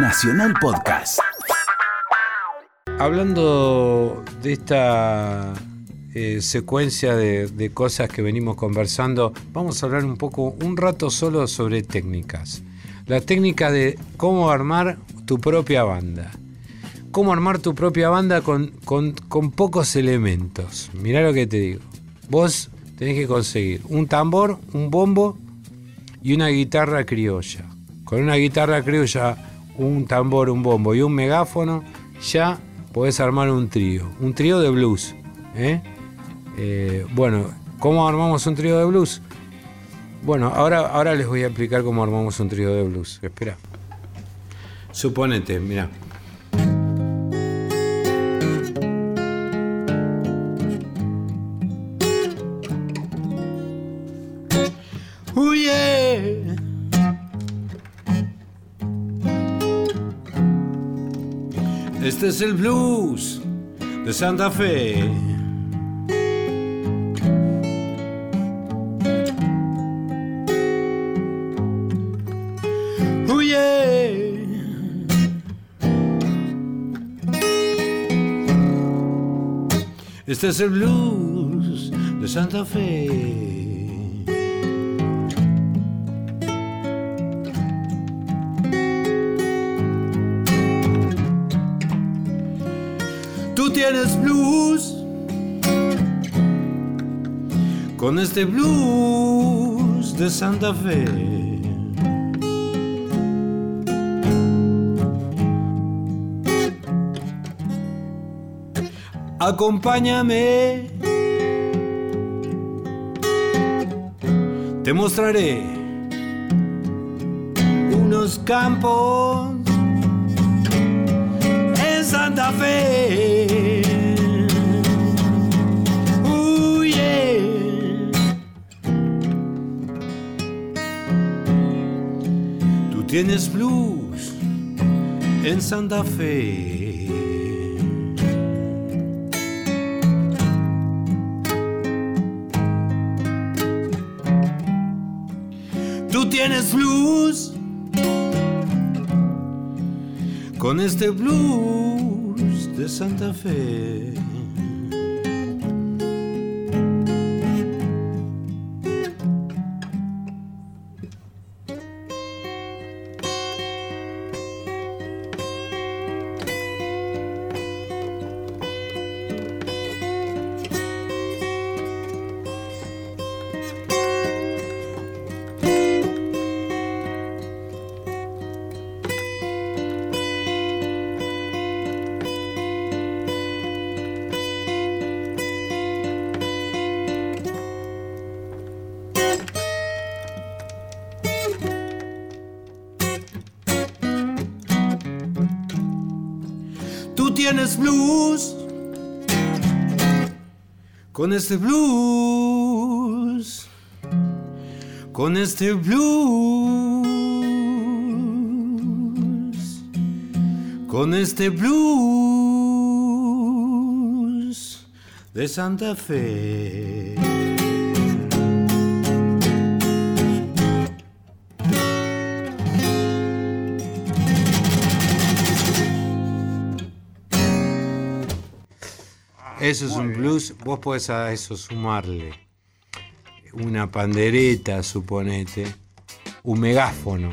Nacional Podcast. Hablando de esta eh, secuencia de, cosas que venimos conversando, vamos a hablar un poco, un rato solo sobre técnicas. La técnica de cómo armar tu propia banda. Cómo armar tu propia banda con, con- con pocos elementos. Mirá lo que te digo. Vos tenés que conseguir un tambor, un bombo y una guitarra criolla. Con una guitarra criolla, un tambor, un bombo y un megáfono, ya podés armar un trío. Un trío de blues. ¿eh? Eh, bueno, ¿cómo armamos un trío de blues? Bueno, ahora, ahora les voy a explicar cómo armamos un trío de blues. Espera. Suponete, mira. Oh yeah. Este es el blues de Santa Fe. Este es el blues de Santa Fe. Tú tienes blues con este blues de Santa Fe. Acompáñame. Te mostraré unos campos Santa Fe. Uh, yeah. Tú tienes blues en Santa Fe. Tú tienes blues con este blues de Santa Fe. Tienes blues. Con este blues, con este blues, con este blues de Santa Fe. Eso es un blues, vos podés a eso sumarle una pandereta, suponete, un megáfono.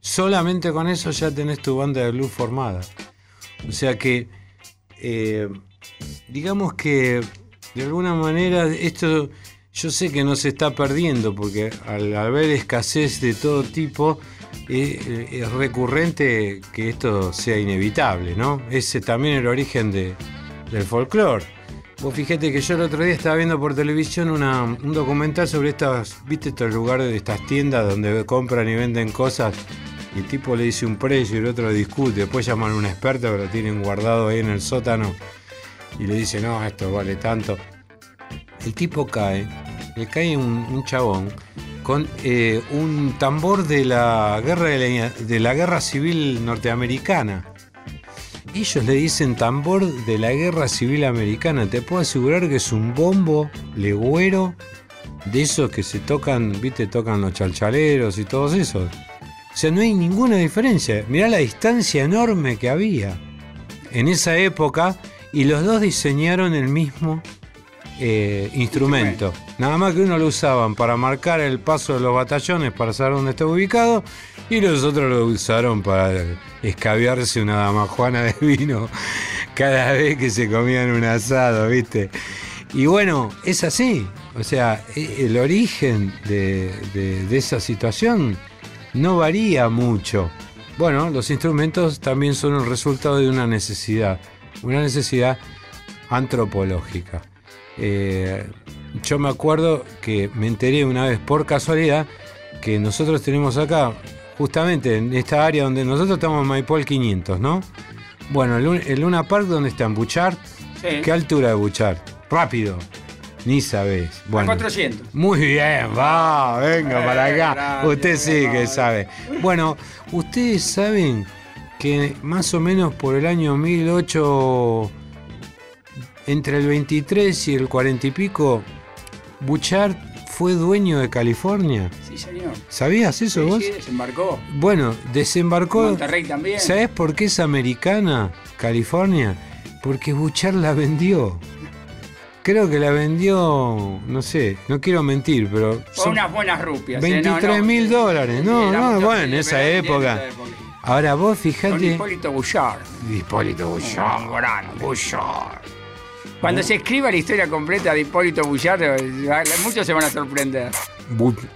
Solamente con eso ya tenés tu banda de blues formada. O sea que, eh, digamos que de alguna manera esto yo sé que no se está perdiendo porque al haber escasez de todo tipo eh, es recurrente que esto sea inevitable, ¿no? Ese también el origen de, del folclore. Vos fíjate que yo el otro día estaba viendo por televisión un documental sobre estas, viste estos lugares de estas tiendas donde compran y venden cosas y el tipo le dice un precio y el otro discute, después llaman a un experto que lo tienen guardado ahí en el sótano y le dice, no, esto vale tanto. El tipo cae, le cae un, chabón con eh, un tambor de la guerra de la guerra civil norteamericana. Ellos le dicen tambor de la guerra civil americana. Te puedo asegurar que es un bombo legüero de esos que se tocan, viste, tocan los chalchaleros y todos esos. O sea, no hay ninguna diferencia. Mirá la distancia enorme que había en esa época y los dos diseñaron el mismo eh, instrumento. Nada más que uno lo usaban para marcar el paso de los batallones para saber dónde estaba ubicado y los otros lo usaron para escabiarse una damajuana de vino cada vez que se comían un asado, ¿viste? Y bueno, es así. O sea, e, el origen de, de esa situación no varía mucho. Bueno, los instrumentos también son el resultado de una necesidad, una necesidad antropológica. Eh, yo me acuerdo que me enteré una vez por casualidad que nosotros tenemos acá, justamente en esta área donde nosotros estamos en Maipol 500, ¿no? Bueno, el, Luna Park, ¿dónde está? ¿En Buchart? ¿Qué altura de Buchart? Rápido. Ni sabés. Bueno, 400. Muy bien, va, venga para acá. Usted sí que sabe. Bueno, ustedes saben que más o menos por el año 1008 entre el 23 y el 40 y pico, Bouchard fue dueño de California. Sí, señor. ¿Sabías eso vos? Sí, desembarcó. Bueno, desembarcó. Monterrey también. ¿Sabés por qué es americana California? Porque Bouchard la vendió. Creo que la vendió, no sé, no quiero mentir, pero. Son unas buenas rupias. 23 ¿eh? mil dólares. No, no, bueno, en esa época. Ahora vos fijate. Con Hipólito Bouchard. Hipólito Bouchard. Gran Bouchard. Cuando se escriba la historia completa de Hipólito Bouchard, eh, muchos se van a sorprender. Bouchard.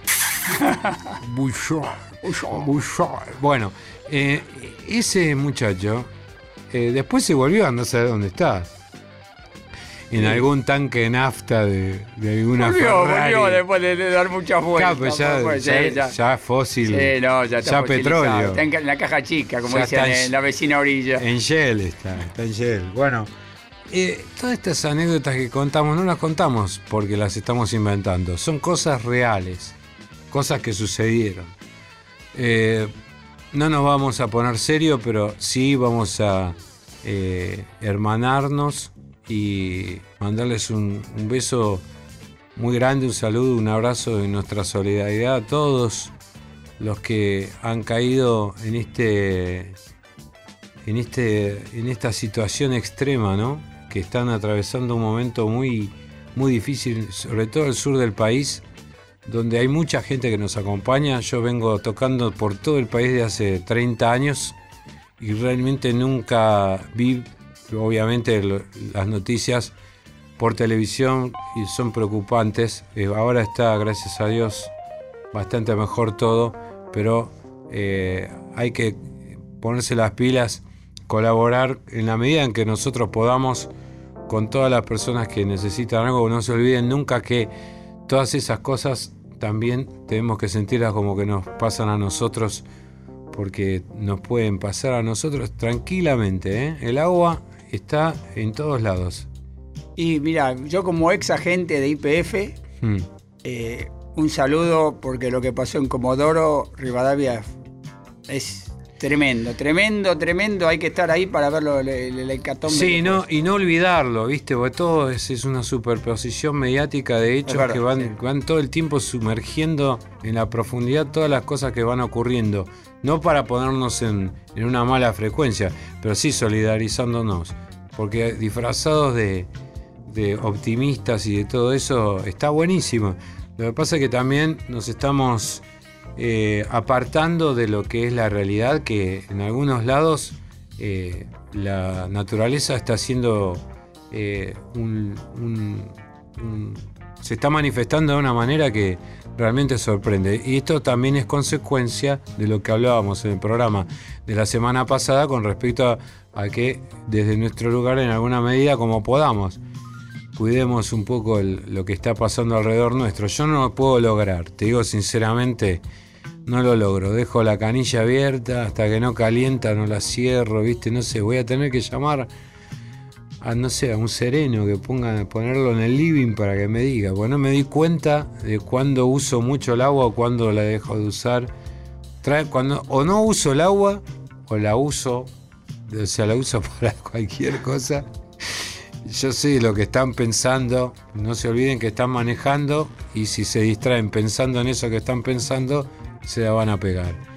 Bouchard. Bueno, eh, ese muchacho eh, después se volvió a no saber dónde está. En algún tanque de nafta de, de alguna volvió, Volvió después de, dar muchas vueltas. Pues ya, ya, ya, fósil. Sí, no, ya, está ya petróleo. Está en la caja chica, como dicen en, la vecina orilla. En Shell está, está en Shell. Bueno, eh, todas estas anécdotas que contamos no las contamos porque las estamos inventando, son cosas reales, cosas que sucedieron. Eh, no nos vamos a poner serio, pero sí vamos a eh, hermanarnos y mandarles un, un, beso muy grande, un saludo, un abrazo de nuestra solidaridad a todos los que han caído en este en este en esta situación extrema, ¿no? Que están atravesando un momento muy, muy difícil, sobre todo el sur del país, donde hay mucha gente que nos acompaña. Yo vengo tocando por todo el país de hace 30 años y realmente nunca vi, obviamente, las noticias por televisión y son preocupantes. Eh, ahora está, gracias a Dios, bastante mejor todo, pero eh, hay que ponerse las pilas, colaborar en la medida en que nosotros podamos con todas las personas que necesitan algo. No se olviden nunca que todas esas cosas también tenemos que sentirlas como que nos pasan a nosotros, porque nos pueden pasar a nosotros tranquilamente. ¿eh? El agua está en todos lados. Y mira, yo como ex agente de IPF, hmm. eh, un saludo porque lo que pasó en Comodoro, Rivadavia, es Tremendo, tremendo, tremendo. Hay que estar ahí para verlo, el, el. Sí, no, y no olvidarlo, ¿viste? Porque todo es, una superposición mediática de hechos que van, van todo el tiempo sumergiendo en la profundidad todas las cosas que van ocurriendo. No para ponernos en, una mala frecuencia, pero sí solidarizándonos. Porque disfrazados de, de optimistas y de todo eso está buenísimo. Lo que pasa es que también nos estamos eh, apartando de lo que es la realidad, que en algunos lados eh, la naturaleza está haciendo eh, se está manifestando de una manera que realmente sorprende. Y esto también es consecuencia de lo que hablábamos en el programa de la semana pasada con respecto a, que desde nuestro lugar, en alguna medida, como podamos, cuidemos un poco lo que está pasando alrededor nuestro. Yo no lo puedo lograr, te digo sinceramente, no lo logro. Dejo la canilla abierta hasta que no calienta, no la cierro, ¿viste? No sé, voy a tener que llamar a, no sé, a un sereno que ponga, ponerlo en el living para que me diga. Porque no me di cuenta de cuándo uso mucho el agua o cuándo la dejo de usar. Trae, cuando, o no uso el agua o la uso, o sea, la uso para cualquier cosa. Yo sé lo que están pensando, no se olviden que están manejando y si se distraen pensando en eso que están pensando, se la van a pegar.